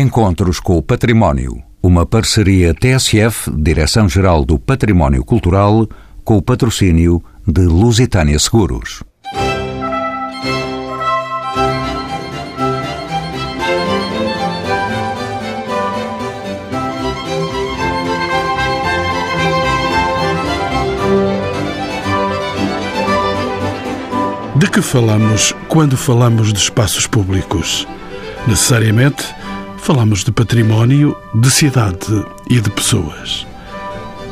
Encontros com o Património. Uma parceria TSF, Direção-Geral do Património Cultural, com o patrocínio de Lusitânia Seguros. De que falamos quando falamos de espaços públicos? Necessariamente, falamos de património, de cidade e de pessoas.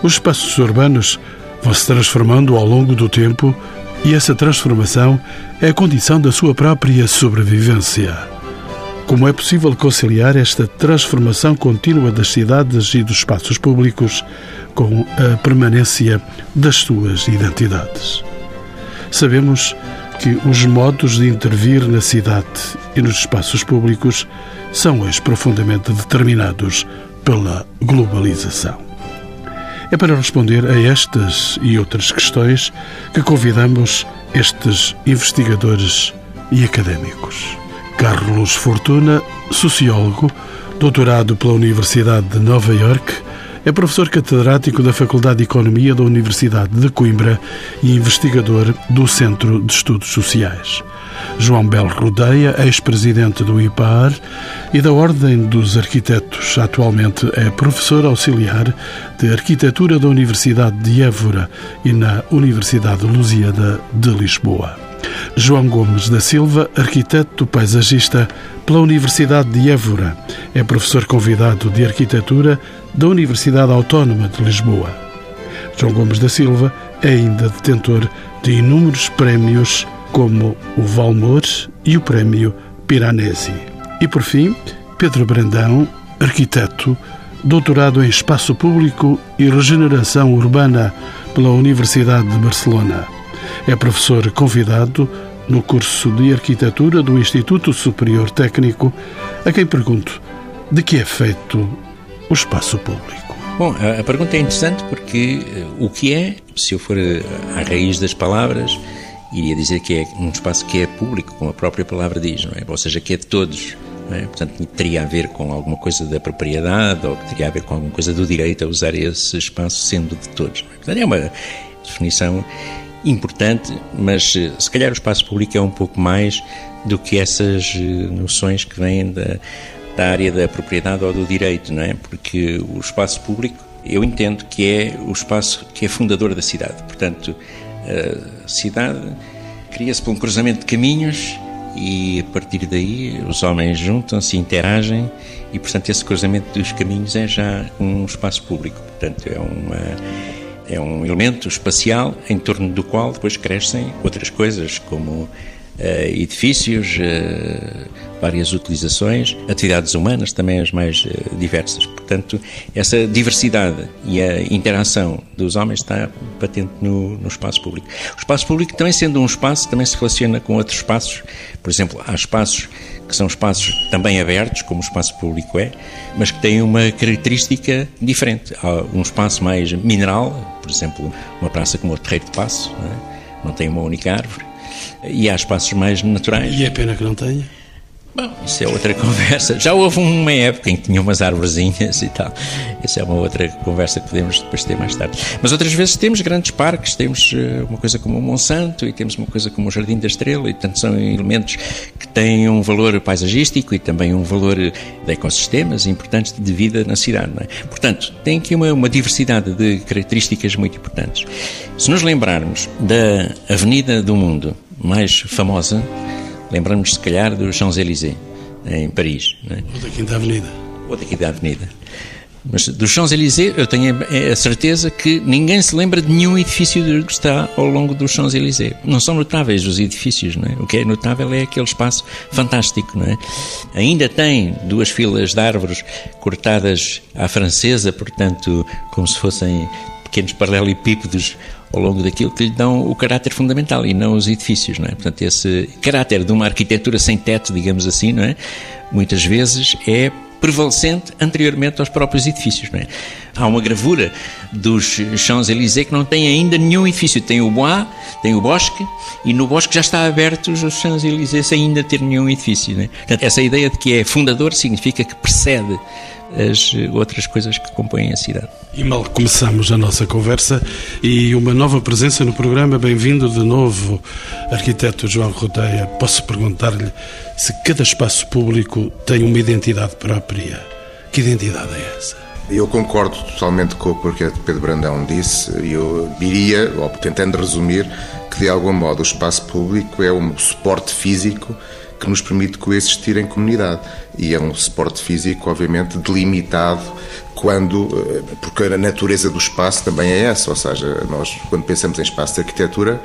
Os espaços urbanos vão se transformando ao longo do tempo e essa transformação é a condição da sua própria sobrevivência. Como é possível conciliar esta transformação contínua das cidades e dos espaços públicos com a permanência das suas identidades? Sabemos que os modos de intervir na cidade e nos espaços públicos são hoje profundamente determinados pela globalização. É para responder a estas e outras questões que convidamos estes investigadores e académicos. Carlos Fortuna, sociólogo, doutorado pela Universidade de Nova York, é professor catedrático da Faculdade de Economia da Universidade de Coimbra e investigador do Centro de Estudos Sociais. João Belo Rodeia, ex-presidente do IPAR e da Ordem dos Arquitetos. Atualmente é professor auxiliar de Arquitetura da Universidade de Évora e na Universidade Lusíada de Lisboa. João Gomes da Silva, arquiteto paisagista pela Universidade de Évora. É professor convidado de Arquitetura da Universidade Autónoma de Lisboa. João Gomes da Silva é ainda detentor de inúmeros prémios, como o Valmor e o Prémio Piranesi. E, por fim, Pedro Brandão, arquiteto, doutorado em Espaço Público e Regeneração Urbana pela Universidade de Barcelona. É professor convidado no curso de Arquitetura do Instituto Superior Técnico, a quem pergunto de que é feito o espaço público. Bom, a, pergunta é interessante porque uh, o que é, se eu for uh, à raiz das palavras, iria dizer que é um espaço que é público, como a própria palavra diz, não é? Ou seja, que é de todos. É? Portanto, teria a ver com alguma coisa da propriedade ou teria a ver com alguma coisa do direito a usar esse espaço sendo de todos. É? Portanto, é uma definição importante, mas eh, se calhar o espaço público é um pouco mais do que essas eh, noções que vêm da, da área da propriedade ou do direito, não é? Porque o espaço público, eu entendo que é o espaço que é fundador da cidade. Portanto, a cidade cria-se por um cruzamento de caminhos e a partir daí os homens juntam-se, interagem e, portanto, esse cruzamento dos caminhos é já um espaço público. Portanto, é uma é um elemento espacial em torno do qual depois crescem outras coisas, como Uh, edifícios, uh, várias utilizações, atividades humanas também as mais uh, diversas. Portanto, essa diversidade e a interação dos homens está patente no, no, espaço público. O espaço público, também sendo um espaço, também se relaciona com outros espaços. Por exemplo, há espaços que são espaços também abertos, como o espaço público é, mas que têm uma característica diferente. Há um espaço mais mineral, por exemplo, uma praça como o Terreiro de Passo, não, é? não tem uma única árvore, e há espaços mais naturais. E é pena que não tenha. Bom, isso é outra conversa. Já houve uma época em que tinha umas árvorezinhas e tal. Isso é uma outra conversa que podemos depois ter mais tarde. Mas outras vezes temos grandes parques, temos eh, uma coisa como o Monsanto e temos uma coisa como o Jardim da Estrela, e portanto são elementos que têm um valor paisagístico e também um valor de ecossistemas importantes de vida na cidade. É? Portanto, tem aqui uma, uma diversidade de características muito importantes. Se nos lembrarmos da Avenida do Mundo mais famosa, Lembramos, se calhar, dos Champs-Élysées, em Paris. É? Ou da Quinta Avenida. Ou da Quinta Avenida. Mas dos Champs-Élysées eu tenho a certeza que ninguém se lembra de nenhum edifício que está ao longo dos Champs-Élysées. Não são notáveis os edifícios, não é? O que é notável é aquele espaço fantástico, não é? Ainda tem duas filas de árvores cortadas à francesa, portanto, como se fossem pequenos paralelepípedos ao longo daquilo que lhe dão o caráter fundamental e não os edifícios, não é? Portanto, esse caráter de uma arquitetura sem teto, digamos assim, não é? Muitas vezes é prevalecente anteriormente aos próprios edifícios, não é? Há uma gravura dos Champs-Élysées que não tem ainda nenhum edifício. Tem o Bois, tem o Bosque, e no Bosque já está aberto os Champs-Élysées sem ainda ter nenhum edifício. Né? Portanto, essa ideia de que é fundador significa que precede as outras coisas que compõem a cidade. E mal começamos a nossa conversa e uma nova presença no programa. Bem-vindo de novo, arquiteto João Rodeia. Posso perguntar-lhe se cada espaço público tem uma identidade própria. Que identidade é essa? Eu concordo totalmente com o que Pedro Brandão disse. Eu diria, ou tentando resumir, que de algum modo o espaço público é um suporte físico que nos permite coexistir em comunidade. E é um suporte físico, obviamente, delimitado quando, eh, porque a natureza do espaço também é essa, ou seja, nós quando pensamos em espaço de arquitetura,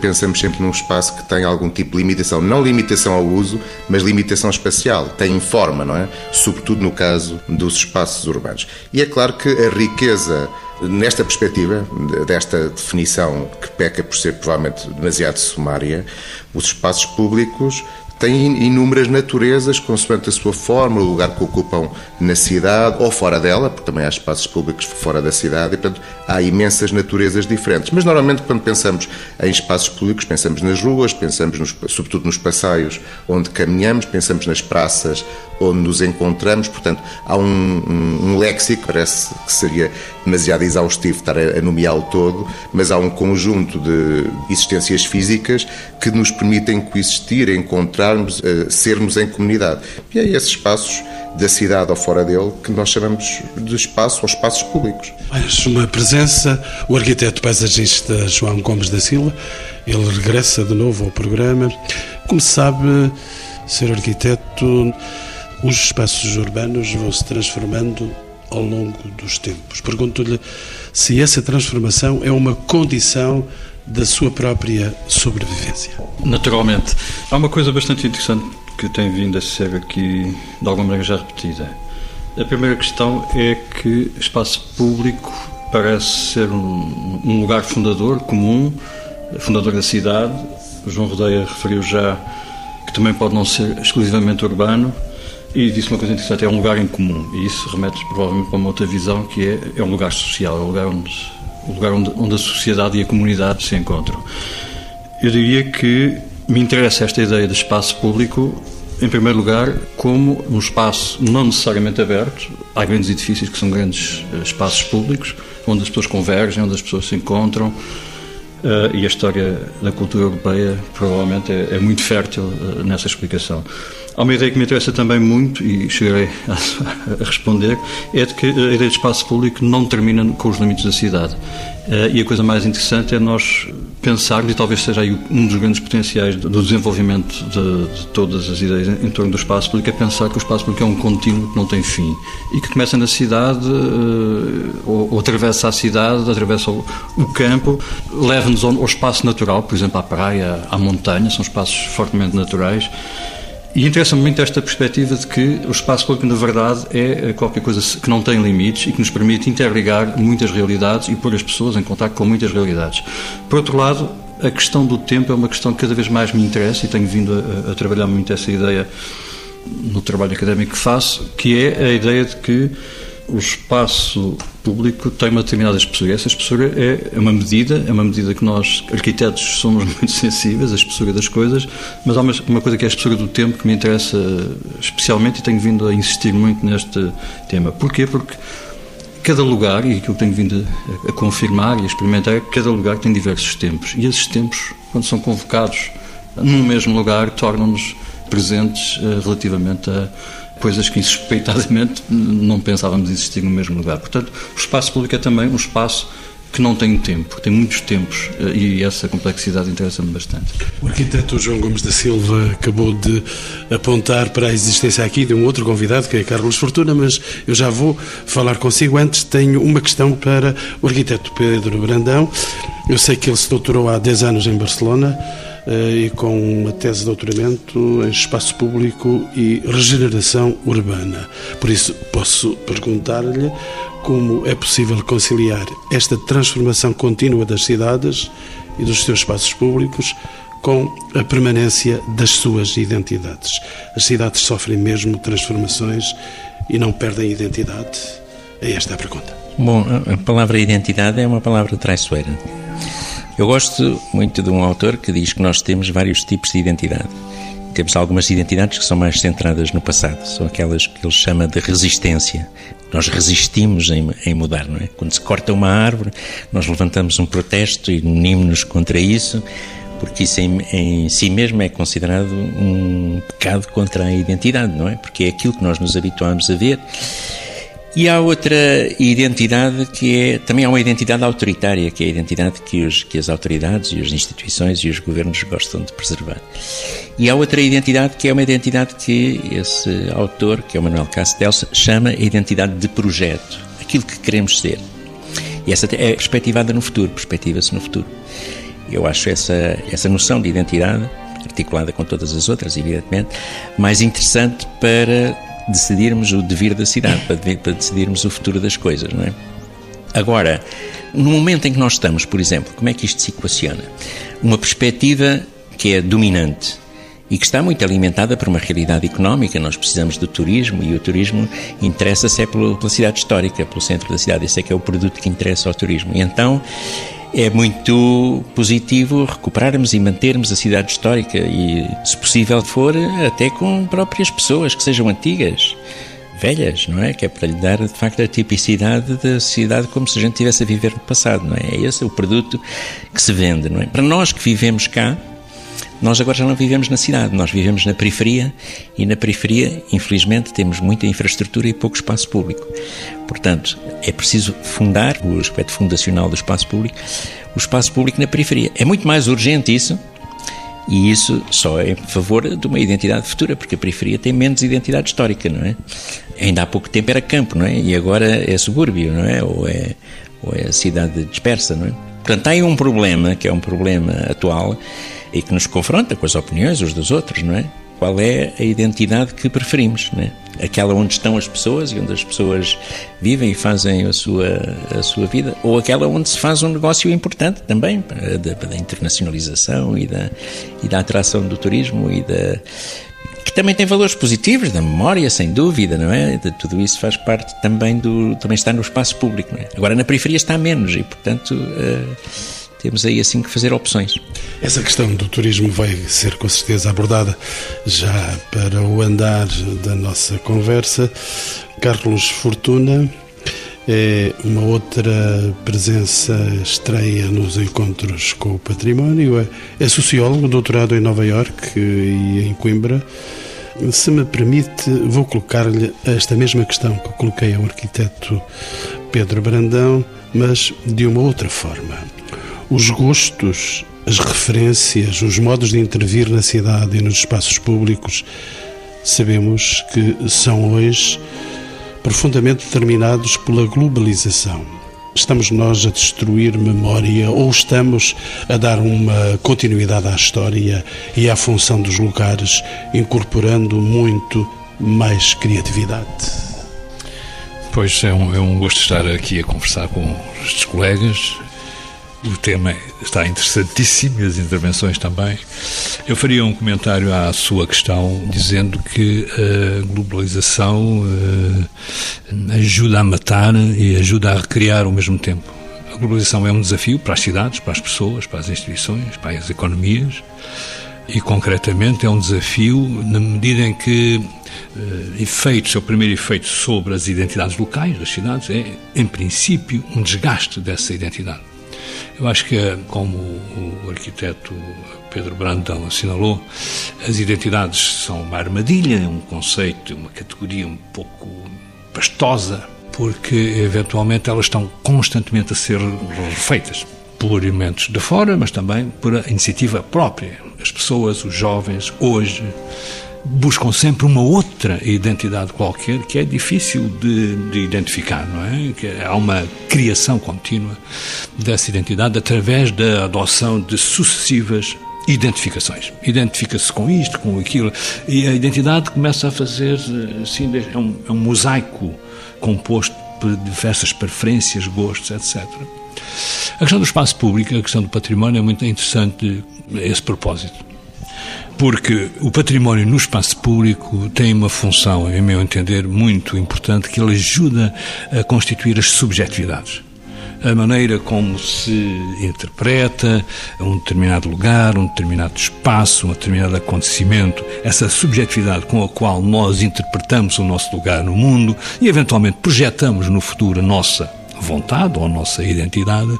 pensamos sempre num espaço que tem algum tipo de limitação, não limitação ao uso, mas limitação espacial, tem forma, não é? Sobretudo no caso dos espaços urbanos. E é claro que a riqueza Nesta perspectiva, desta definição que peca por ser provavelmente demasiado sumária, os espaços públicos têm inúmeras naturezas, consoante a sua forma, o lugar que ocupam na cidade ou fora dela, porque também há espaços públicos fora da cidade, e portanto há imensas naturezas diferentes. Mas normalmente, quando pensamos em espaços públicos, pensamos nas ruas, pensamos nos, sobretudo nos passeios onde caminhamos, pensamos nas praças onde nos encontramos, portanto há um, um, um léxico, parece que seria demasiado exaustivo estar a, a nomeá-lo todo, mas há um conjunto de existências físicas que nos permitem coexistir, encontrar estarmos, uh, sermos em comunidade. E é esses espaços da cidade ou fora dele que nós chamamos de espaço ou espaços públicos. Mais uma presença, o arquiteto paisagista João Gomes da Silva, ele regressa de novo ao programa. Como sabe, ser arquiteto, os espaços urbanos vão se transformando ao longo dos tempos. Pergunto-lhe se essa transformação é uma condição da sua própria sobrevivência. Naturalmente. Há uma coisa bastante interessante que tem vindo a ser aqui, de alguma maneira, já repetida. A primeira questão é que espaço público parece ser um, um lugar fundador, comum, fundador da cidade. O João Rodeia referiu já que também pode não ser exclusivamente urbano, e disse uma coisa interessante, é um lugar em comum. E isso remete provavelmente para uma outra visão, que é, é um lugar social, é um lugar onde o lugar onde, onde a sociedade e a comunidade se encontram. Eu diria que me interessa esta ideia de espaço público, em primeiro lugar, como um espaço não necessariamente aberto. Há grandes edifícios que são grandes eh, espaços públicos, onde as pessoas convergem, onde as pessoas se encontram. Uh, e a história da cultura europeia provavelmente é, é muito fértil uh, nessa explicação. Há uma ideia que me interessa também muito, e chegarei a, responder, é de que a ideia de espaço público não termina com os limites da cidade. Uh, e a coisa mais interessante é nós pensarmos, e talvez seja aí um dos grandes potenciais do desenvolvimento de, de, todas as ideias em torno do espaço público, é pensar que o espaço público é um contínuo que não tem fim e que começa na cidade, uh, ou, ou, atravessa a cidade, atravessa o, o campo, leva-nos ao, ao espaço natural, por exemplo, à praia, à montanha, são espaços fortemente naturais e interessa-me muito esta perspectiva de que o espaço público, na verdade, é qualquer coisa que não tem limites e que nos permite interligar muitas realidades e pôr as pessoas em contato com muitas realidades. Por outro lado, a questão do tempo é uma questão que cada vez mais me interessa e tenho vindo a, a trabalhar muito essa ideia no trabalho académico que faço, que é a ideia de que o espaço público tem uma determinada espessura. Essa espessura é uma medida, é uma medida que nós, arquitetos, somos muito sensíveis, a espessura das coisas, mas há uma, uma coisa que é a espessura do tempo que me interessa especialmente e tenho vindo a insistir muito neste tema. Porquê? Porque cada lugar, e aquilo tenho vindo a, a confirmar e a experimentar, é que cada lugar tem diversos tempos. E esses tempos, quando são convocados num mesmo lugar, tornam-nos presentes uh, relativamente a coisas que insuspeitadamente não pensávamos existir no mesmo lugar. Portanto, o espaço público é também um espaço que não tem tempo, tem muitos tempos eh, e essa complexidade interessa-me bastante. O arquiteto João Gomes da Silva acabou de apontar para a existência aqui de um outro convidado, que é Carlos Fortuna, mas eu já vou falar consigo. Antes tenho uma questão para o arquiteto Pedro Brandão. Eu sei que ele se doutorou há 10 anos em Barcelona e com uma tese de doutoramento em espaço público e regeneração urbana. Por isso, posso perguntar-lhe como é possível conciliar esta transformação contínua das cidades e dos seus espaços públicos com a permanência das suas identidades. As cidades sofrem mesmo transformações e não perdem identidade. É esta a pergunta. Bom, a palavra identidade é uma palavra traiçoeira. Eu gosto muito de um autor que diz que nós temos vários tipos de identidade. Temos algumas identidades que são mais centradas no passado, são aquelas que ele chama de resistência. Nós resistimos em, em mudar, não é? Quando se corta uma árvore, nós levantamos um protesto e unimos-nos contra isso, porque isso em, em, si mesmo é considerado um pecado contra a identidade, não é? Porque é aquilo que nós nos habituamos a ver e há outra identidade que é, também há uma identidade autoritária, que é a identidade que, os, que as autoridades e as instituições e os governos gostam de preservar. E há outra identidade que é uma identidade que esse autor, que é o Manuel Castells, chama a identidade de projeto, aquilo que queremos ser. E essa é perspectivada no futuro, perspectiva-se no futuro. Eu acho essa, essa noção de identidade, articulada com todas as outras, evidentemente, mais interessante para decidirmos o devir da cidade, para, decidirmos o futuro das coisas, não é? Agora, no momento em que nós estamos, por exemplo, como é que isto se equaciona? Uma perspectiva que é dominante e que está muito alimentada por uma realidade económica. Nós precisamos do turismo e o turismo interessa-se é pela cidade histórica, pelo centro da cidade. Esse é que é o produto que interessa ao turismo. E então é muito positivo recuperarmos e mantermos a cidade histórica e, se possível for, até com próprias pessoas que sejam antigas, velhas, não é? Que é para lhe dar, de facto, a tipicidade da cidade como se a gente estivesse a viver no passado, não é? É esse o produto que se vende, não é? Para nós que vivemos cá, nós agora já não vivemos na cidade, nós vivemos na periferia e na periferia, infelizmente, temos muita infraestrutura e pouco espaço público. Portanto, é preciso fundar o aspecto fundacional do espaço público, o espaço público na periferia. É muito mais urgente isso e isso só é em favor de uma identidade futura, porque a periferia tem menos identidade histórica, não é? Ainda há pouco tempo era campo, não é? E agora é subúrbio, não é? Ou é, ou é cidade dispersa, não é? Portanto, há aí um problema, que é um problema atual, e que nos confronta com as opiniões uns dos outros, não é? Qual é a identidade que preferimos, não é? Aquela onde estão as pessoas e onde as pessoas vivem e fazem a sua, a sua vida, ou aquela onde se faz um negócio importante também, da, da internacionalização e da, e da atração do turismo e da que também tem valores positivos, da memória, sem dúvida, não é? De tudo isso faz parte também do. também está no espaço público, não é? Agora na periferia está menos e, portanto. Uh, temos aí assim que fazer opções. Essa questão do turismo vai ser com certeza abordada já para o andar da nossa conversa. Carlos Fortuna é uma outra presença estreia nos encontros com o património. É, é sociólogo, doutorado em Nova Iorque e em Coimbra. Se me permite, vou colocar-lhe esta mesma questão que coloquei ao arquiteto Pedro Brandão, mas de uma outra forma os gostos, as referências, os modos de intervir na cidade e nos espaços públicos, sabemos que são hoje profundamente determinados pela globalização. Estamos nós a destruir memória ou estamos a dar uma continuidade à história e à função dos lugares, incorporando muito mais criatividade? Pois é um, é um gosto estar aqui a conversar com os colegas o tema está interessantíssimo e as intervenções também. Eu faria um comentário à sua questão, dizendo que a globalização uh, ajuda a matar e ajuda a recriar ao mesmo tempo. A globalização é um desafio para as cidades, para as pessoas, para as instituições, para as economias e, concretamente, é um desafio na medida em que uh, efeitos, o primeiro efeito sobre as identidades locais das cidades é, em princípio, um desgaste dessa identidade. Eu acho que, como o arquiteto Pedro Brandão assinalou, as identidades são uma armadilha, um conceito, uma categoria um pouco pastosa, porque eventualmente elas estão constantemente a ser refeitas por elementos de fora, mas também por iniciativa própria. As pessoas, os jovens, hoje, buscam sempre uma outra identidade qualquer que é difícil de, de, identificar, não é? Que há uma criação contínua dessa identidade através da adoção de sucessivas identificações. Identifica-se com isto, com aquilo, e a identidade começa a fazer, assim, é um, é um mosaico composto por diversas preferências, gostos, etc. A questão do espaço público, a questão do património é muito interessante esse propósito porque o património no espaço público tem uma função, em meu entender, muito importante, que ele ajuda a constituir as subjetividades. A maneira como se interpreta um determinado lugar, um determinado espaço, um determinado acontecimento, essa subjetividade com a qual nós interpretamos o nosso lugar no mundo e eventualmente projetamos no futuro a nossa vontade ou a nossa identidade,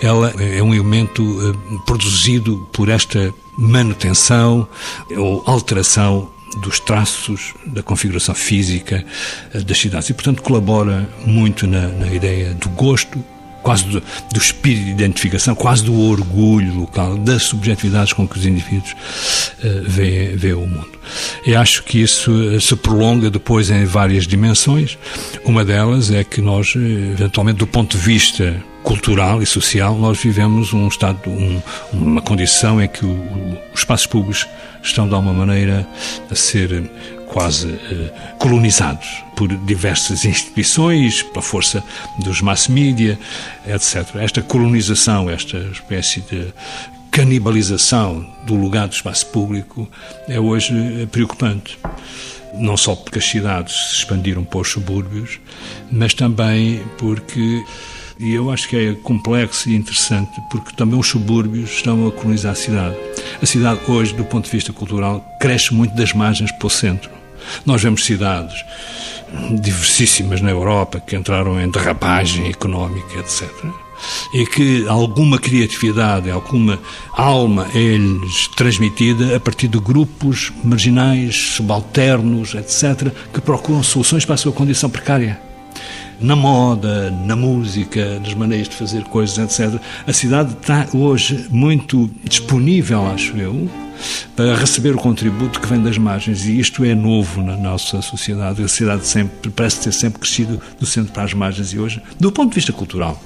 ela é um elemento eh, produzido por esta manutenção ou alteração dos traços da configuração física eh, das cidades. E, portanto, colabora muito na, na ideia do gosto, quase do, do, espírito de identificação, quase do orgulho local, das subjetividades com que os indivíduos uh, veem, o mundo. E acho que isso uh, se prolonga depois em várias dimensões. Uma delas é que nós, eh, eventualmente, do ponto de vista cultural e social, nós vivemos um estado, um, uma condição em que os espaços públicos estão, de alguma maneira, a ser quase eh, colonizados por diversas instituições, pela força dos mass media, etc. Esta colonização, esta espécie de canibalização do lugar do espaço público é hoje eh, preocupante. Não só porque as cidades se expandiram para os subúrbios, mas também porque e eu acho que é complexo e interessante porque também os subúrbios estão a colonizar a cidade. A cidade hoje, do ponto de vista cultural, cresce muito das margens para o centro. Nós vemos cidades diversíssimas na Europa que entraram em derrapagem económica, etc. E que alguma criatividade, alguma alma é-lhes transmitida a partir de grupos marginais, subalternos, etc., que procuram soluções para a sua condição precária na moda, na música, nas maneiras de fazer coisas, etc. A cidade está hoje muito disponível, acho eu, para receber o contributo que vem das margens. E isto é novo na nossa sociedade. A cidade sempre, parece ter sempre crescido do centro para as margens e hoje, do ponto de vista cultural,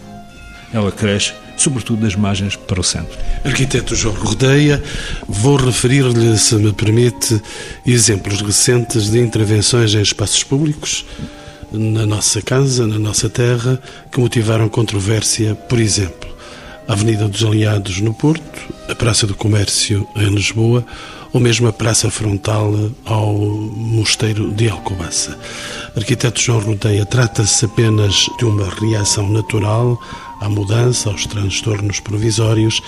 ela cresce, sobretudo das margens para o centro. Arquiteto João Rodeia, vou referir-lhe, se me permite, exemplos recentes de intervenções em espaços públicos na nossa casa, na nossa terra, que motivaram controvérsia, por exemplo, a Avenida dos Aliados no Porto, a Praça do Comércio em Lisboa ou mesmo a Praça Frontal ao Mosteiro de Alcobaça. Arquiteto João Rodeia, trata-se apenas de uma reação natural à mudança, aos transtornos provisórios.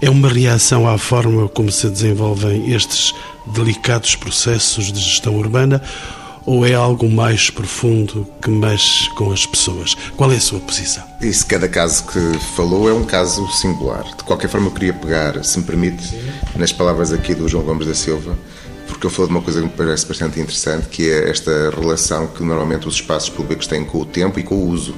É uma reação à forma como se desenvolvem estes delicados processos de gestão urbana ou é algo mais profundo que mexe com as pessoas? Qual é a sua posição? Isso, cada caso que falou é um caso singular. De qualquer forma, eu queria pegar, se me permite, Sim. nas palavras aqui do João Gomes da Silva, porque ele falou de uma coisa que me parece bastante interessante, que é esta relação que normalmente os espaços públicos têm com o tempo e com o uso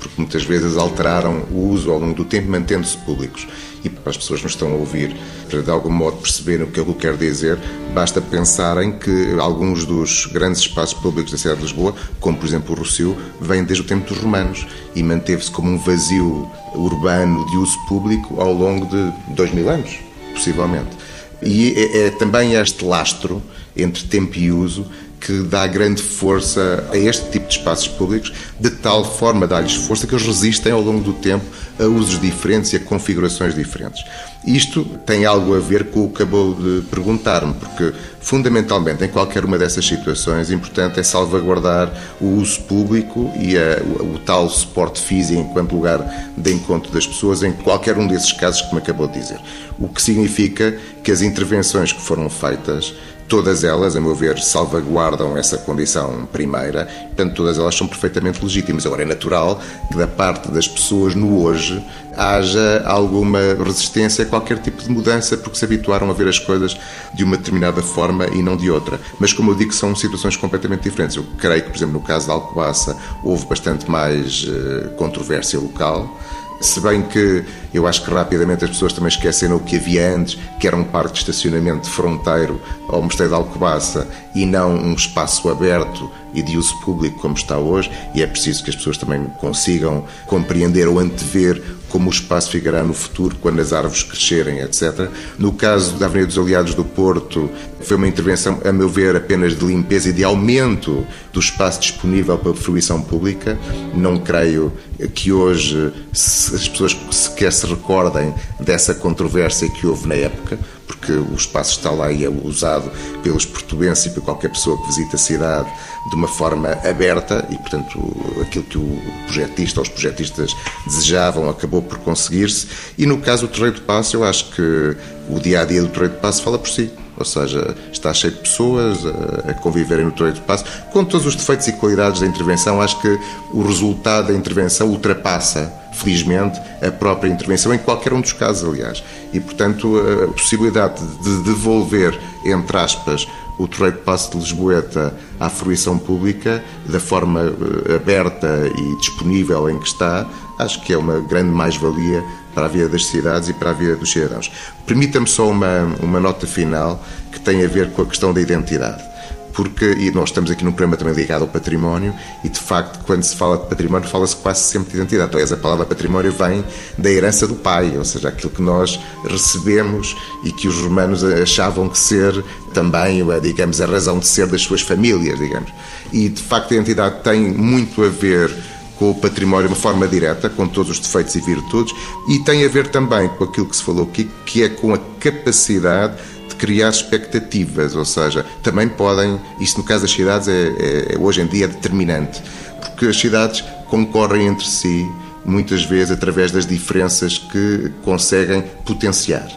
porque muitas vezes alteraram o uso ao longo do tempo, mantendo-se públicos. E para as pessoas que nos estão a ouvir, para de algum modo perceberem o que eu quero dizer, basta pensarem que alguns dos grandes espaços públicos da cidade de Lisboa, como por exemplo o Rossio, vêm desde o tempo dos romanos e manteve-se como um vazio urbano de uso público ao longo de dois mil anos, possivelmente. E é, é também este lastro entre tempo e uso que dá grande força a este tipo de espaços públicos, de tal forma dá-lhes força que eles resistem ao longo do tempo a usos diferentes e a configurações diferentes. Isto tem algo a ver com o que acabou de perguntar-me, porque fundamentalmente em qualquer uma dessas situações, importante é salvaguardar o uso público e a, o, o, tal suporte físico enquanto lugar de encontro das pessoas em qualquer um desses casos que me acabou de dizer. O que significa que as intervenções que foram feitas Todas elas, a meu ver, salvaguardam essa condição primeira, portanto, todas elas são perfeitamente legítimas. Agora, é natural que da parte das pessoas no hoje haja alguma resistência a qualquer tipo de mudança, porque se habituaram a ver as coisas de uma determinada forma e não de outra. Mas, como eu digo, são situações completamente diferentes. Eu creio que, por exemplo, no caso da Alcobaça, houve bastante mais uh, controvérsia local se bem que eu acho que rapidamente as pessoas também esqueceram o que havia antes, que era um parque de estacionamento fronteiro ao Mosteiro de Alcobaça e não um espaço aberto e de uso público como está hoje, e é preciso que as pessoas também consigam compreender ou antever como o espaço ficará no futuro quando as árvores crescerem, etc. No caso da Avenida dos Aliados do Porto, foi uma intervenção, a meu ver, apenas de limpeza e de aumento do espaço disponível para fruição pública. Não creio que hoje as pessoas sequer se recordem dessa controvérsia que houve na época, porque o espaço está lá e é usado pelos portugueses e por qualquer pessoa que visita a cidade de uma forma aberta e, portanto, aquilo que o projetista ou os projetistas desejavam acabou por conseguir-se. E no caso do Terreiro de Passo, eu acho que o dia a dia do Terreiro de Passo fala por si. Ou seja, está cheio de pessoas a, conviverem no Terreiro de Passo, com todos os defeitos e qualidades da intervenção. Acho que o resultado da intervenção ultrapassa felizmente, a própria intervenção, em qualquer um dos casos, aliás. E, portanto, a possibilidade de devolver, entre aspas, o Torreio de Passo de Lisboeta à fruição pública, da forma eh, aberta e disponível em que está, acho que é uma grande mais-valia para a vida das cidades e para a vida dos cidadãos. Permita-me só uma, uma nota final que tem a ver com a questão da identidade porque e nós estamos aqui num programa também ligado ao património e de facto quando se fala de património fala-se quase sempre de identidade. Aliás, a palavra património vem da herança do pai, ou seja, aquilo que nós recebemos e que os romanos achavam que ser também, digamos, a razão de ser das suas famílias, digamos. E de facto a identidade tem muito a ver com o património de uma forma direta, com todos os defeitos e virtudes, e tem a ver também com aquilo que se falou aqui, que é com a capacidade criar expectativas, ou seja, também podem, isto no caso das cidades é, é, hoje em dia é determinante, porque as cidades concorrem entre si muitas vezes através das diferenças que conseguem potenciar.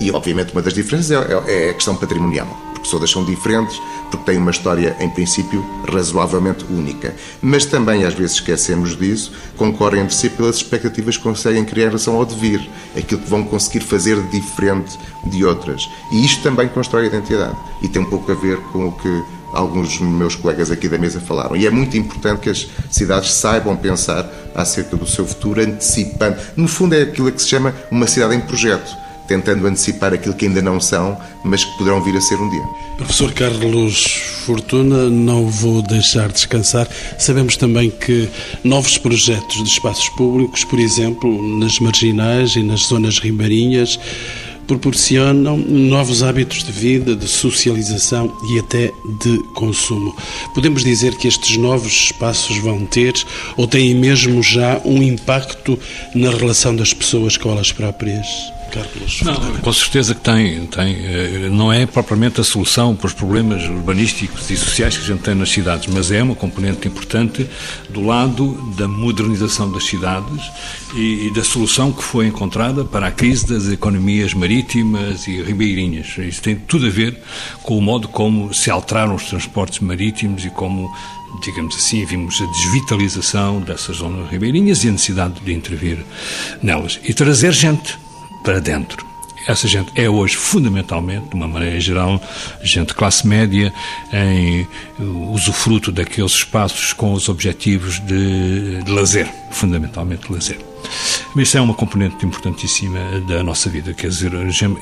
E obviamente uma das diferenças é, é, é a questão patrimonial todas são diferentes, porque têm uma história, em princípio, razoavelmente única. Mas também, às vezes, esquecemos disso, concorrem entre si pelas expectativas que conseguem criar em relação ao devir, aquilo que vão conseguir fazer diferente de outras. E isto também constrói identidade. E tem um pouco a ver com o que alguns dos meus colegas aqui da mesa falaram. E é muito importante que as cidades saibam pensar acerca do seu futuro, antecipando. No fundo, é aquilo que se chama uma cidade em projeto tentando antecipar aquilo que ainda não são, mas que poderão vir a ser um dia. Professor Carlos Fortuna, não vou deixar descansar. Sabemos também que novos projetos de espaços públicos, por exemplo, nas marginais e nas zonas ribeirinhas, proporcionam novos hábitos de vida, de socialização e até de consumo. Podemos dizer que estes novos espaços vão ter ou têm mesmo já um impacto na relação das pessoas com elas próprias? Carlos? Não, com certeza que tem, tem. Eh, não é propriamente a solução para os problemas urbanísticos e sociais que a gente tem nas cidades, mas é uma componente importante do lado da modernização das cidades e, e da solução que foi encontrada para a crise das economias marítimas e ribeirinhas. Isso tem tudo a ver com o modo como se alteraram os transportes marítimos e como digamos assim, vimos a desvitalização dessas zonas ribeirinhas e a necessidade de intervir nelas e trazer gente para dentro. Essa gente é hoje, fundamentalmente, de uma maneira geral, gente de classe média, em usufruto daqueles espaços com os objetivos de, de lazer, fundamentalmente de lazer. Isso é uma componente importantíssima da nossa vida, quer dizer,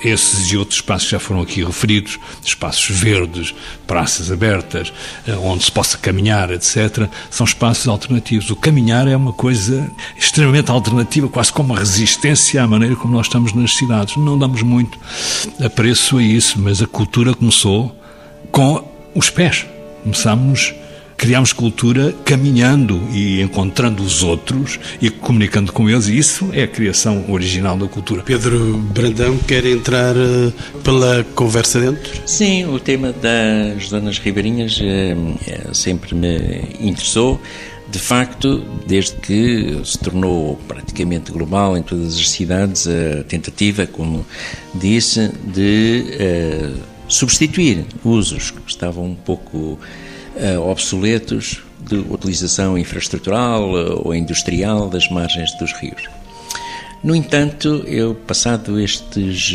esses e outros espaços já foram aqui referidos, espaços verdes, praças abertas, eh, onde se possa caminhar, etc., são espaços alternativos. O caminhar é uma coisa extremamente alternativa, quase como uma resistência à maneira como nós estamos nas cidades. Não damos muito apreço a isso, mas a cultura começou com os pés. Começámos criamos cultura caminhando e encontrando os outros e comunicando com eles, e isso é a criação original da cultura. Pedro Brandão quer entrar eh, pela conversa dentro? Sim, o tema das zonas ribeirinhas é, sempre me interessou. De facto, desde que se tornou praticamente global em todas as cidades a tentativa, como disse, de uh, substituir usos que estavam um pouco uh, obsoletos de utilização infraestrutural uh, ou industrial das margens dos rios. No entanto, eu, passado estes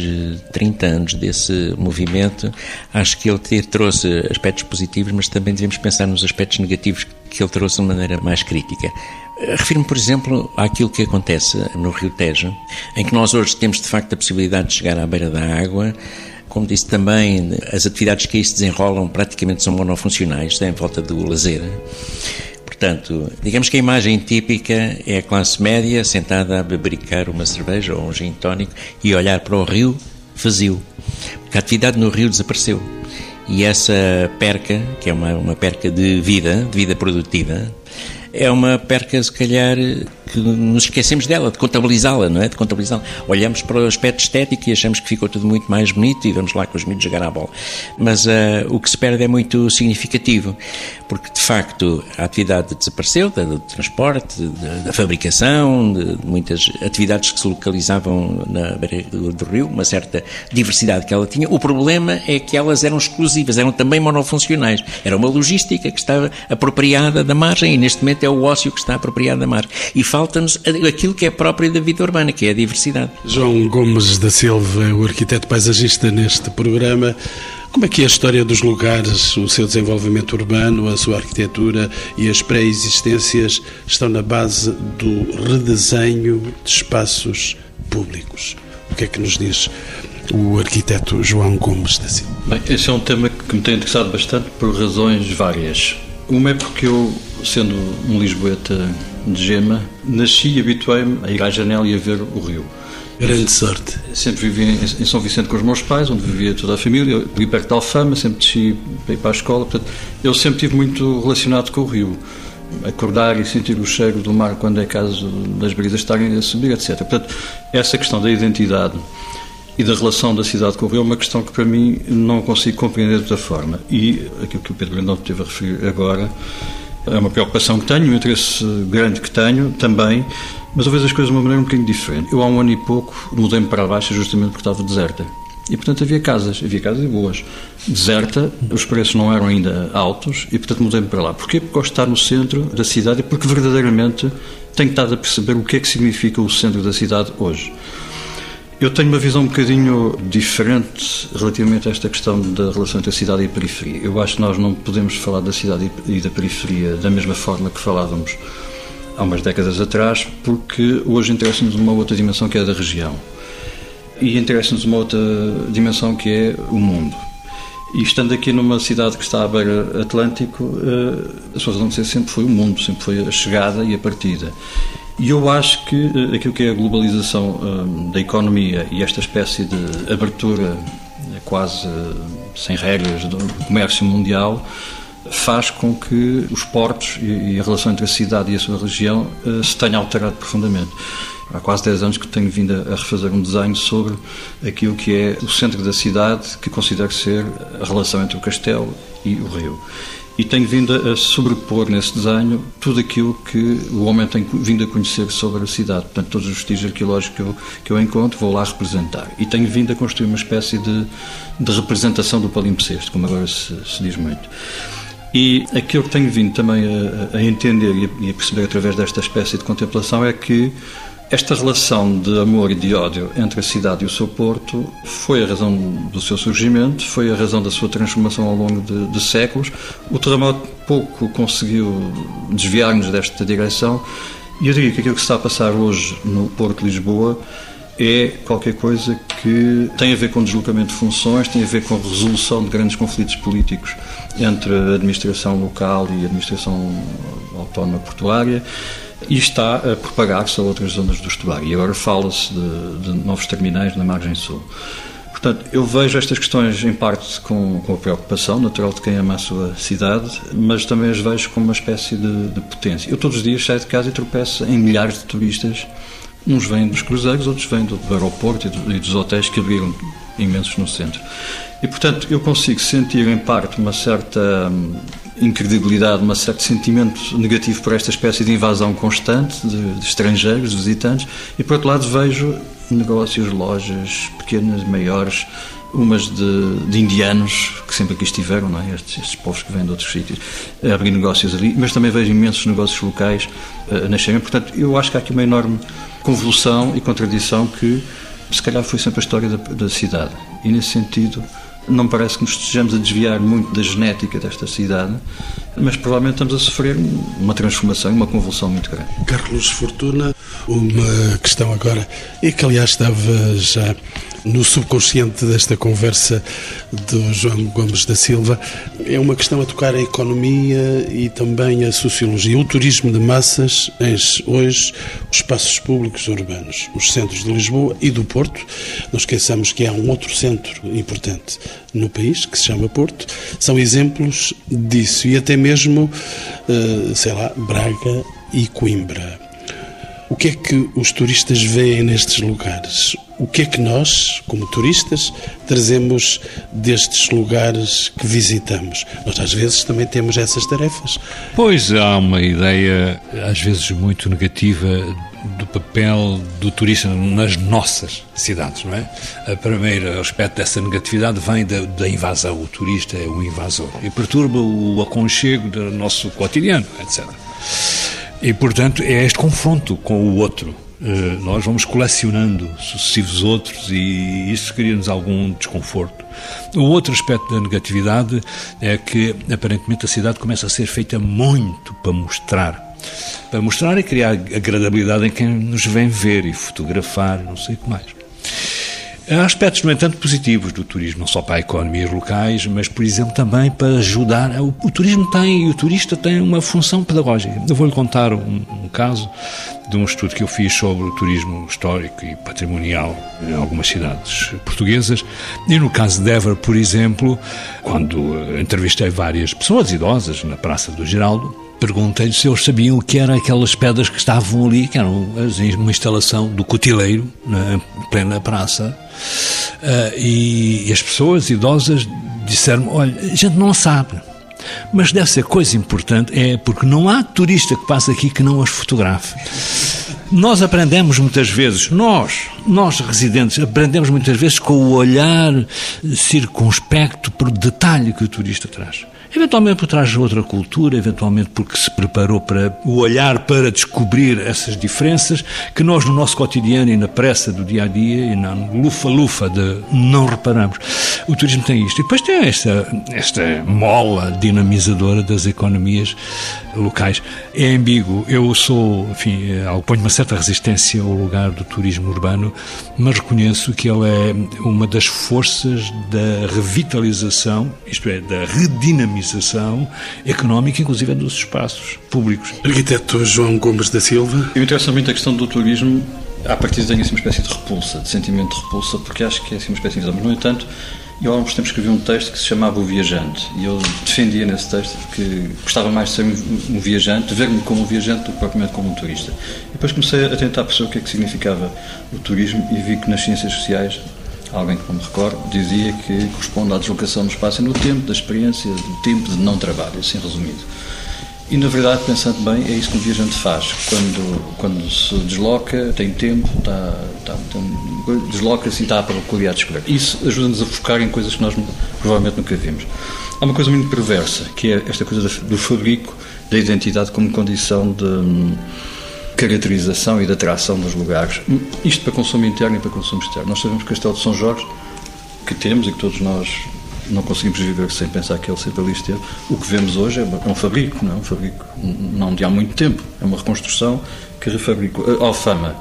30 eh, anos desse movimento, acho que ele trouxe aspectos positivos, mas também devemos pensar nos aspectos negativos que ele trouxe de maneira mais crítica. Refiro-me, por exemplo, àquilo que acontece no Rio Tejo, em que nós hoje temos de facto a possibilidade de chegar à beira da água como disse também, as atividades que aí se desenrolam praticamente são monofuncionais, em volta do lazer. Portanto, digamos que a imagem típica é a classe média sentada a bebericar uma cerveja ou um gin tónico e olhar para o rio vazio. Porque a atividade no rio desapareceu. E essa perca, que é uma, uma perca de vida, de vida produtiva, é uma perca, se calhar, que nos esquecemos dela, de contabilizá-la, não é? De contabilizá-la. Olhamos para o aspecto estético e achamos que ficou tudo muito mais bonito e vamos lá com os miúdos jogar à bola. Mas uh, o que se perde é muito significativo, porque de facto a atividade desapareceu, da, do transporte, da, fabricação, de, de, muitas atividades que se localizavam na beira do, do rio, uma certa diversidade que ela tinha. O problema é que elas eram exclusivas, eram também monofuncionais. Era uma logística que estava apropriada da margem e neste momento é o ócio que está apropriado da margem. E falta-nos aquilo que é próprio da vida urbana, que é a diversidade. João Gomes da Silva, o arquiteto paisagista neste programa. Como é que é a história dos lugares, o seu desenvolvimento urbano, a sua arquitetura e as pré-existências estão na base do redesenho de espaços públicos? O que é que nos diz o arquiteto João Gomes da Silva? Bem, esse é um tema que me tem interessado bastante por razões várias. Uma é porque eu, sendo um lisboeta de gema, nasci e habituei-me a ir à janela e a ver o rio. Grande sorte. Sempre vivi em São Vicente com os meus pais, onde vivia toda a família. Eu vivi perto de Alfama, sempre desci para ir para a escola. Portanto, eu sempre estive muito relacionado com o rio. Acordar e sentir o cheiro do mar quando é caso das brisas estarem a subir, etc. Portanto, essa questão da identidade e da relação da cidade com o rio é uma questão que para mim não consigo compreender de outra forma. E aquilo que o Pedro Brandão teve a referir agora é uma preocupação que tenho, um interesse grande que tenho também, mas eu vejo as coisas de uma maneira um bocadinho diferente. Eu há um ano e pouco mudei-me para baixo justamente porque estava deserta. E, portanto, havia casas, havia casas boas. Deserta, os preços não eram ainda altos e, portanto, mudei-me para lá. Porquê? Porque gosto de estar no centro da cidade e porque verdadeiramente tenho estado a perceber o que é que significa o centro da cidade hoje. Eu tenho uma visão um bocadinho diferente relativamente a esta questão da relação entre a cidade e a periferia. Eu acho que nós não podemos falar da cidade e da periferia da mesma forma que falávamos há umas décadas atrás, porque hoje interessa-nos uma outra dimensão que é a da região. E interessa-nos uma outra dimensão que é o mundo. E estando aqui numa cidade que está à beira Atlântico, a sua razão de ser sempre foi o mundo, sempre foi a chegada e a partida. E eu acho que uh, aquilo que é a globalização uh, da economia e esta espécie de abertura uh, quase sem regras do comércio mundial faz com que os portos e, a relação entre a cidade e a sua região se tenha alterado profundamente. Há quase 10 anos que tenho vindo a refazer um desenho sobre aquilo que é o centro da cidade, que considero ser a relação entre o castelo e o rio e tenho vindo a sobrepor nesse desenho tudo aquilo que o homem tem vindo a conhecer sobre a cidade. Portanto, todos os vestígios arqueológicos que eu, que eu encontro, vou lá representar. E tenho vindo a construir uma espécie de, de representação do palimpsesto, como agora se, se, diz muito. E aquilo que tenho vindo também a, a entender e a, e a perceber através desta espécie de contemplação é que esta relação de amor e de ódio entre a cidade e o seu porto foi a razão do seu surgimento, foi a razão da sua transformação ao longo de, de séculos. O terremoto pouco conseguiu desviar-nos desta direção e eu diria que aquilo que está a passar hoje no Porto de Lisboa é qualquer coisa que tem a ver com deslocamento de funções, tem a ver com a resolução de grandes conflitos políticos entre a administração local e a administração autónoma portuária e está a propagar-se a outras zonas do estuário. E agora fala-se de, de, novos terminais na margem sul. Portanto, eu vejo estas questões em parte com, com, a preocupação natural de quem ama a sua cidade, mas também as vejo como uma espécie de, de potência. Eu todos os dias saio de casa e tropeço em milhares de turistas. Uns vêm dos cruzeiros, outros vêm do, do aeroporto e, do, e dos hotéis que abriram imensos no centro. E, portanto, eu consigo sentir em parte uma certa hum, incredibilidade, um certo sentimento negativo por esta espécie de invasão constante de, de, estrangeiros, de visitantes, e por outro lado vejo negócios, lojas pequenas, maiores, umas de, de indianos que sempre aqui estiveram, não é? estes, estes, povos que vêm de outros sítios, a abrir negócios ali, mas também vejo imensos negócios locais a nascerem. Portanto, eu acho que há aqui uma enorme convolução e contradição que se calhar foi sempre a história da, da cidade. E nesse sentido não parece que nos estejamos a desviar muito da genética desta cidade, mas provavelmente estamos a sofrer uma transformação, uma convulsão muito grande. Carlos Fortuna, uma questão agora, e que aliás estava já no subconsciente desta conversa do João Gomes da Silva, é uma questão a tocar a economia e também a sociologia. O turismo de massas enche hoje os espaços públicos urbanos, os centros de Lisboa e do Porto. Não esqueçamos que há um outro centro importante no país, que se chama Porto. São exemplos disso e até mesmo, eh, sei lá, Braga e Coimbra. O que é que os turistas veem nestes lugares? O que é que nós, como turistas, trazemos destes lugares que visitamos? Nós, às vezes, também temos essas tarefas. Pois há uma ideia, às vezes, muito negativa do papel do turista nas nossas cidades, não é? O primeiro aspecto dessa negatividade vem da, da, invasão. O turista é o invasor e perturba o aconchego do nosso cotidiano, etc. E, portanto, é este confronto com o outro. Eh, nós vamos colecionando sucessivos outros e isso cria-nos algum desconforto. O outro aspecto da negatividade é que, aparentemente, a cidade começa a ser feita muito para mostrar para mostrar e criar agradabilidade em quem nos vem ver e fotografar, não sei o que mais. Há aspectos, no entanto, positivos do turismo, não só para economias locais, mas, por exemplo, também para ajudar. O, o turismo tem, e o turista tem uma função pedagógica. Eu vou-lhe contar um, um, caso de um estudo que eu fiz sobre o turismo histórico e patrimonial em algumas cidades portuguesas. E no caso de Évora, por exemplo, quando entrevistei várias pessoas idosas na Praça do Geraldo, Perguntei-lhe se eles sabiam o que eram aquelas pedras que estavam ali, que eram uma instalação do cotileiro, na plena praça. Uh, e, as pessoas idosas disseram olha, a gente não sabe, mas deve ser coisa importante, é porque não há turista que passe aqui que não as fotografe. Nós aprendemos muitas vezes, nós, nós residentes, aprendemos muitas vezes com o olhar circunspecto por detalhe que o turista traz. Eventualmente por trás de outra cultura, eventualmente porque se preparou para o olhar para descobrir essas diferenças que nós no nosso cotidiano e na pressa do dia a dia e na lufa-lufa de não reparamos. O turismo tem isto. E depois tem esta, esta mola dinamizadora das economias locais. É ambíguo. Eu sou, enfim, ponho uma certa resistência ao lugar do turismo urbano, mas reconheço que ele é uma das forças da revitalização, isto é, da redinamização económica, inclusive dos espaços públicos. Arquiteto João Gomes da Silva. Eu interessa muito a questão do turismo. A partir tenho assim uma espécie de repulsa, de sentimento de repulsa, porque acho que é assim uma espécie de... Mas, no entanto, eu há uns tempos escrevi um texto que se chamava O Viajante e eu defendia nesse texto que gostava mais de ser um viajante, de ver-me como um viajante do que propriamente como um turista. E depois comecei a tentar perceber o que é que significava o turismo e vi que nas ciências sociais alguém que não me recordo, dizia que corresponde à deslocação no espaço e no tempo, da experiência, do tempo de não trabalho, assim resumido. E na verdade, pensando bem, é isso que um viajante faz. Quando, quando se desloca, tem tempo, está, está, tem, desloca-se e está a descobrir. Isso ajuda-nos a focar em coisas que nós provavelmente nunca vimos. Há uma coisa muito perversa, que é esta coisa do fabrico da identidade como condição de hum, caracterização e de atração dos lugares. Isto para consumo interno e para consumo externo. Nós sabemos que o Castelo de São Jorge, que temos e que todos nós não conseguimos viver sem pensar que ele sempre ali esteve. O que vemos hoje é um fabrico, não é? Um fabrico não de há muito tempo. É uma reconstrução que refabricou. A Alfama,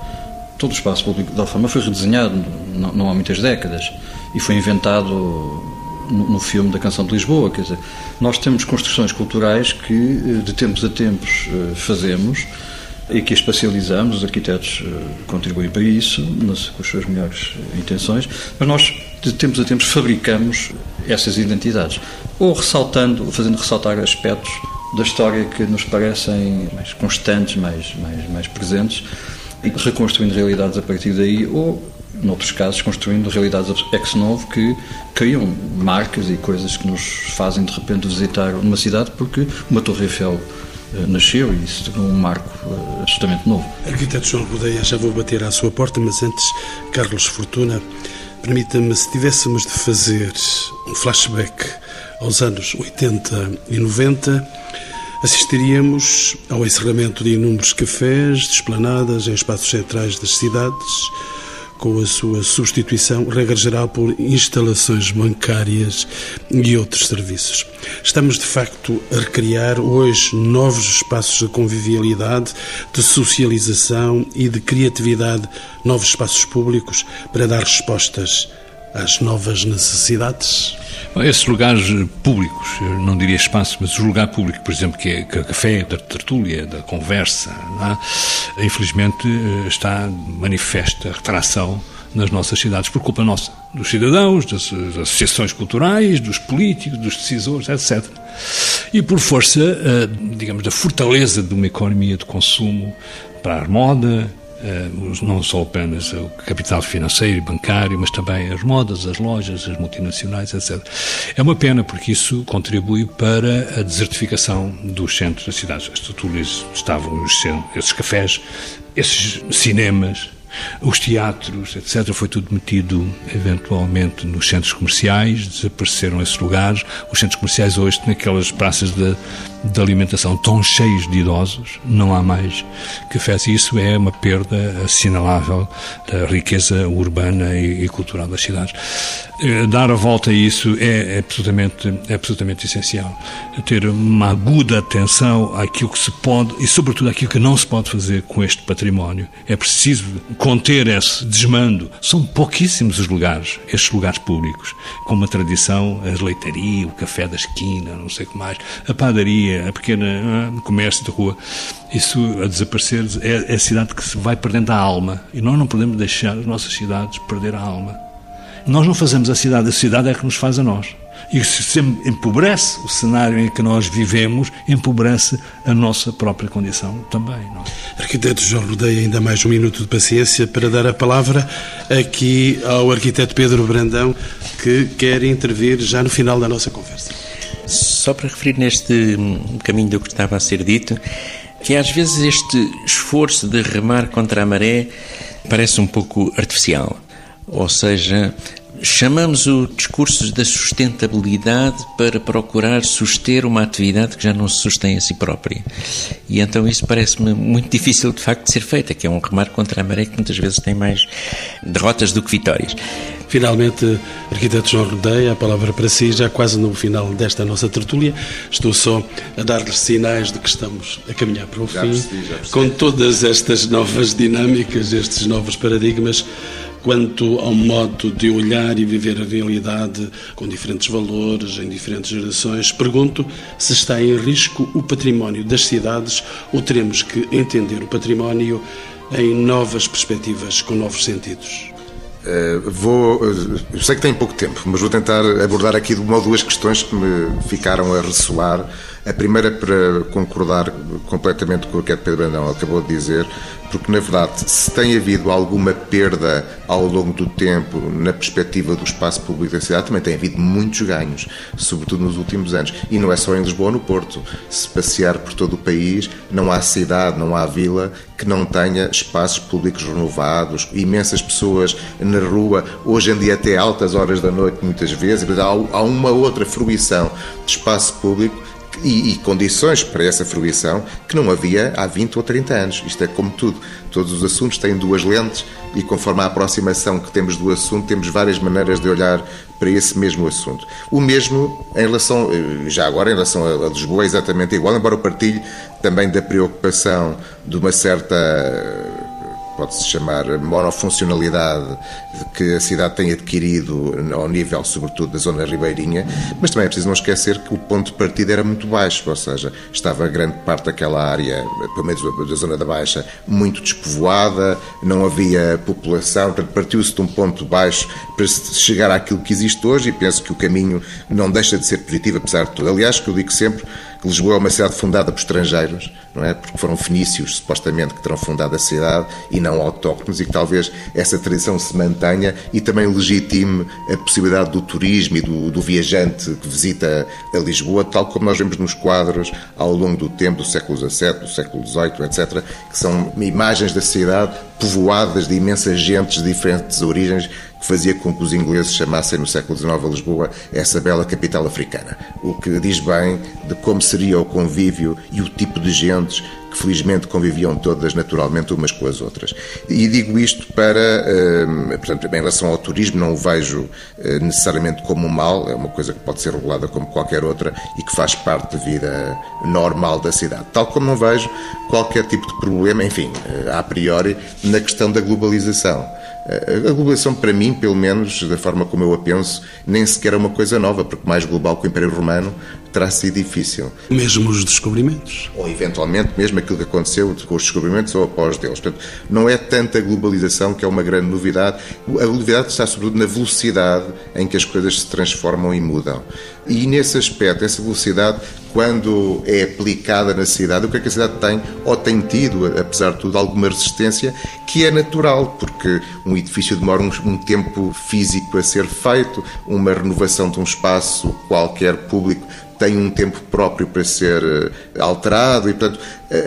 todo o espaço público da Alfama foi redesenhado não, não há muitas décadas e foi inventado no, no, filme da Canção de Lisboa. Quer dizer, nós temos construções culturais que eh, de tempos a tempos eh, fazemos e que espacializamos, os arquitetos eh, contribuem para isso, com as suas melhores intenções, mas nós de tempos a tempos fabricamos essas identidades, ou ressaltando, fazendo ressaltar aspectos da história que nos parecem mais constantes, mais, mais, mais presentes, e reconstruindo realidades a partir daí, ou, noutros casos, construindo realidades ex novo que criam marcas e coisas que nos fazem de repente visitar uma cidade, porque uma Torre Eiffel eh, nasceu e se tornou um marco eh, absolutamente novo. Arquiteto João Rodeia, já vou bater à sua porta, mas antes, Carlos Fortuna, Permita-me, se tivéssemos de fazer um flashback aos anos 80 e 90, assistiríamos ao encerramento de inúmeros cafés, de esplanadas em espaços centrais das cidades, com a sua substituição, regra geral, por instalações bancárias e outros serviços. Estamos, de facto, a recriar hoje novos espaços de convivialidade, de socialização e de criatividade, novos espaços públicos para dar respostas às novas necessidades? Esses lugares públicos, não diria espaço, mas o lugar público, por exemplo, que é, café, da tertúlia, da conversa, é? infelizmente eh, está manifesta retração nas nossas cidades por culpa nossa, dos cidadãos, das, associações culturais, dos políticos, dos decisores, etc. e por força, eh, digamos, da fortaleza de uma economia de consumo para a moda, não só apenas o capital financeiro e bancário, mas também as modas, as lojas, as multinacionais, etc. É uma pena porque isso contribui para a desertificação dos centros das cidades. As tertúlias estavam, esses cafés, esses cinemas, os teatros, etc., foi tudo metido eventualmente nos centros comerciais, desapareceram esses lugares. Os centros comerciais hoje, naquelas praças de, de alimentação tão cheios de idosos, não há mais cafés. E isso é uma perda assinalável da riqueza urbana e, cultural das cidades. Eh, dar a volta a isso é, é, absolutamente, é absolutamente essencial. Ter uma aguda atenção àquilo que se pode e, sobretudo, àquilo que não se pode fazer com este património. É preciso conter esse desmando. São pouquíssimos os lugares, estes lugares públicos, com uma tradição, a leitaria, o café da esquina, não sei o que mais, a padaria, a pequena ah, comércio de rua. Isso a desaparecer é, é a cidade que se vai perdendo a alma. E nós não podemos deixar as nossas cidades perder a alma. Nós não fazemos a cidade, a cidade é que nos faz a nós. E se empobrece o cenário em que nós vivemos, empobrece a nossa própria condição também. Não é? Arquiteto João Rodeia, ainda mais um minuto de paciência para dar a palavra aqui ao arquiteto Pedro Brandão, que quer intervir já no final da nossa conversa. Só para referir neste caminho do que estava a ser dito, que às vezes este esforço de remar contra a maré parece um pouco artificial. Ou seja, Chamamos o discurso da sustentabilidade para procurar suster uma atividade que já não se sustém a si própria. E então isso parece-me muito difícil de facto de ser feito, que é um remar contra a maré que muitas vezes tem mais derrotas do que vitórias. Finalmente, arquiteto João Rodeia, a palavra para si, já quase no final desta nossa tertúlia. Estou só a dar-lhe sinais de que estamos a caminhar para o já fim. Percebi, com todas estas novas dinâmicas, estes novos paradigmas, quanto ao modo de olhar e viver a realidade com diferentes valores, em diferentes gerações. Pergunto se está em risco o património das cidades ou teremos que entender o património em novas perspectivas, com novos sentidos. Uh, vou, eu sei que tem pouco tempo, mas vou tentar abordar aqui uma ou duas questões que me ficaram a ressoar. A primeira, para concordar completamente com o que o Pedro Brandão acabou de dizer, porque na verdade, se tem havido alguma perda ao longo do tempo na perspectiva do espaço público da cidade, também tem havido muitos ganhos, sobretudo nos últimos anos. E não é só em Lisboa, no Porto. Se passear por todo o país, não há cidade, não há vila que não tenha espaços públicos renovados, imensas pessoas na rua, hoje em dia até altas horas da noite, muitas vezes. Há uma outra fruição de espaço público e, e, condições para essa fruição que não havia há 20 ou 30 anos. Isto é como tudo. Todos os assuntos têm duas lentes e conforme a aproximação que temos do assunto, temos várias maneiras de olhar para esse mesmo assunto. O mesmo em relação, eh, já agora, em relação a Lisboa, é exatamente igual, embora eu partilhe também da preocupação de uma certa pode-se chamar monofuncionalidade que a cidade tem adquirido ao nível, sobretudo, da zona ribeirinha, mas também é preciso não esquecer que o ponto de partida era muito baixo, ou seja, estava grande parte daquela área, pelo menos da zona da Baixa, muito despovoada, não havia população, portanto, partiu-se de um ponto baixo para chegar àquilo que existe hoje e penso que o caminho não deixa de ser positivo, apesar de tudo. Aliás, que eu digo sempre Lisboa é uma cidade fundada por estrangeiros, não é? Porque foram fenícios, supostamente, que terão fundado a cidade e não autóctonos, e que talvez essa tradição se mantenha e também legitime a possibilidade do turismo e do, do viajante que visita a Lisboa, tal como nós vemos nos quadros ao longo do tempo, do século XVII, do século XVIII, etc., que são imagens da cidade povoadas de imensas gentes de diferentes origens que fazia com que os ingleses chamassem no século XIX a Lisboa essa bela capital africana. O que diz bem de como seria o convívio e o tipo de gentes felizmente conviviam todas naturalmente umas com as outras. E digo isto para, eh, portanto, em relação ao turismo, não o vejo eh, necessariamente como um mal, é uma coisa que pode ser regulada como qualquer outra e que faz parte da vida normal da cidade. Tal como não vejo qualquer tipo de problema, enfim, eh, a priori, na questão da globalização. A globalização, para mim, pelo menos, da forma como eu a penso, nem sequer é uma coisa nova, porque mais global que o Império Romano terá sido difícil. Mesmo os descobrimentos. Ou, eventualmente, mesmo aquilo que aconteceu com os descobrimentos ou após deles. Portanto, não é tanta globalização que é uma grande novidade. A novidade está, sobretudo, na velocidade em que as coisas se transformam e mudam. E nesse aspecto, essa velocidade, quando é aplicada na cidade, o que é que a cidade tem, ou tem tido, apesar de tudo, alguma resistência, que é natural, porque um edifício demora um, um tempo físico a ser feito, uma renovação de um espaço qualquer público tem um tempo próprio para ser eh, alterado e, portanto,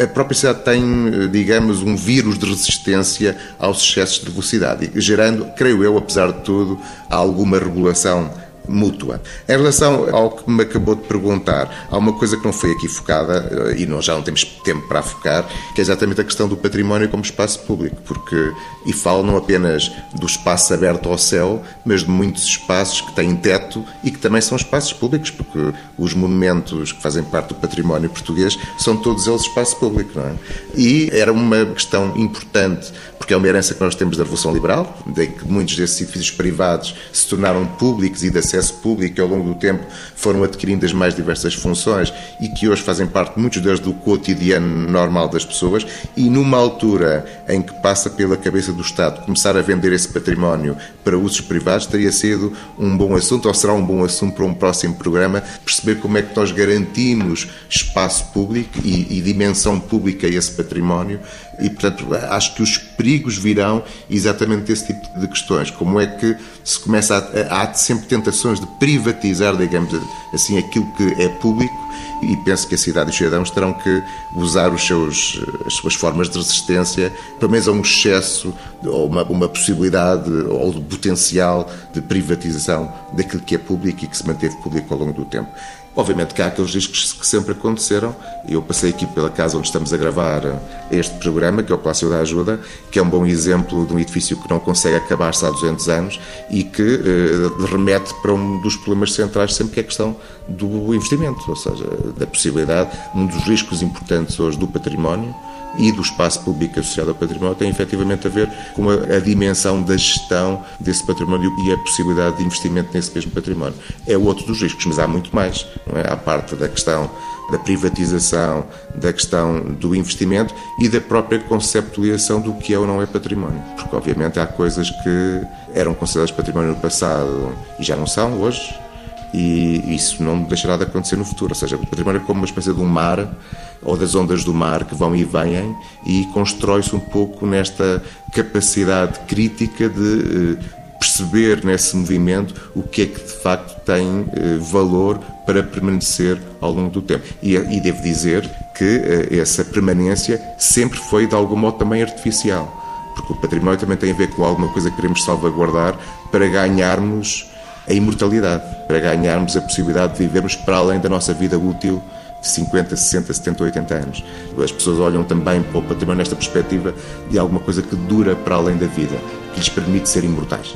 a própria cidade tem, eh, digamos, um vírus de resistência aos excessos de velocidade, gerando, creio eu, apesar de tudo, alguma regulação mútua. Em relação ao que me acabou de perguntar, há uma coisa que não foi aqui focada, eh, e nós já não temos tempo para focar, que é exatamente a questão do património como espaço público, porque, e falo não apenas do espaço aberto ao céu, mas de muitos espaços que têm teto e que também são espaços públicos, porque os monumentos que fazem parte do património português são todos eles espaço público, não é? E era uma questão importante, porque é uma herança que nós temos da Revolução Liberal, de que muitos desses edifícios privados se tornaram públicos e de acesso público que ao longo do tempo foram adquirindo as mais diversas funções e que hoje fazem parte, muitos deles, do cotidiano normal das pessoas. E numa altura em que passa pela cabeça do Estado começar a vender esse património para usos privados, teria sido um bom assunto, ou será um bom assunto para um próximo programa, perceber como é que nós garantimos espaço público e, e dimensão pública a esse património e, portanto, acho que os perigos virão exatamente desse tipo de questões. Como é que se começa a. Há sempre tentações de privatizar, digamos assim, aquilo que é público e penso que a cidade e os cidadãos terão que usar os seus, as suas formas de resistência, pelo menos a um excesso ou uma, uma possibilidade ou de potencial de privatização daquilo que é público e que se manteve público ao longo do tempo. Obviamente que há aqueles riscos que sempre aconteceram. Eu passei aqui pela casa onde estamos a gravar este programa, que é o Palácio da Ajuda, que é um bom exemplo de um edifício que não consegue acabar-se há 200 anos e que eh, remete para um dos problemas centrais sempre que é a questão do investimento, ou seja, da possibilidade, um dos riscos importantes hoje do património e do espaço público associado ao património tem efetivamente a ver com a, a, dimensão da gestão desse património e a possibilidade de investimento nesse mesmo património. É outro dos riscos, mas há muito mais. Não é? Há parte da questão da privatização, da questão do investimento e da própria conceptualização do que é ou não é património. Porque, obviamente, há coisas que eram consideradas património no passado e já não são hoje, e isso não deixará de acontecer no futuro. Ou seja, o património é como uma espécie de um mar ou das ondas do mar que vão e vêm e constrói-se um pouco nesta capacidade crítica de eh, perceber nesse movimento o que é que de facto tem eh, valor para permanecer ao longo do tempo. E, e devo dizer que eh, essa permanência sempre foi de algum modo também artificial, porque o património também tem a ver com alguma coisa que queremos salvaguardar para ganharmos a imortalidade, para ganharmos a possibilidade de vivermos para além da nossa vida útil de 50, 60, 70, 80 anos. As pessoas olham também para o património nesta perspectiva de alguma coisa que dura para além da vida, que lhes permite ser imortais.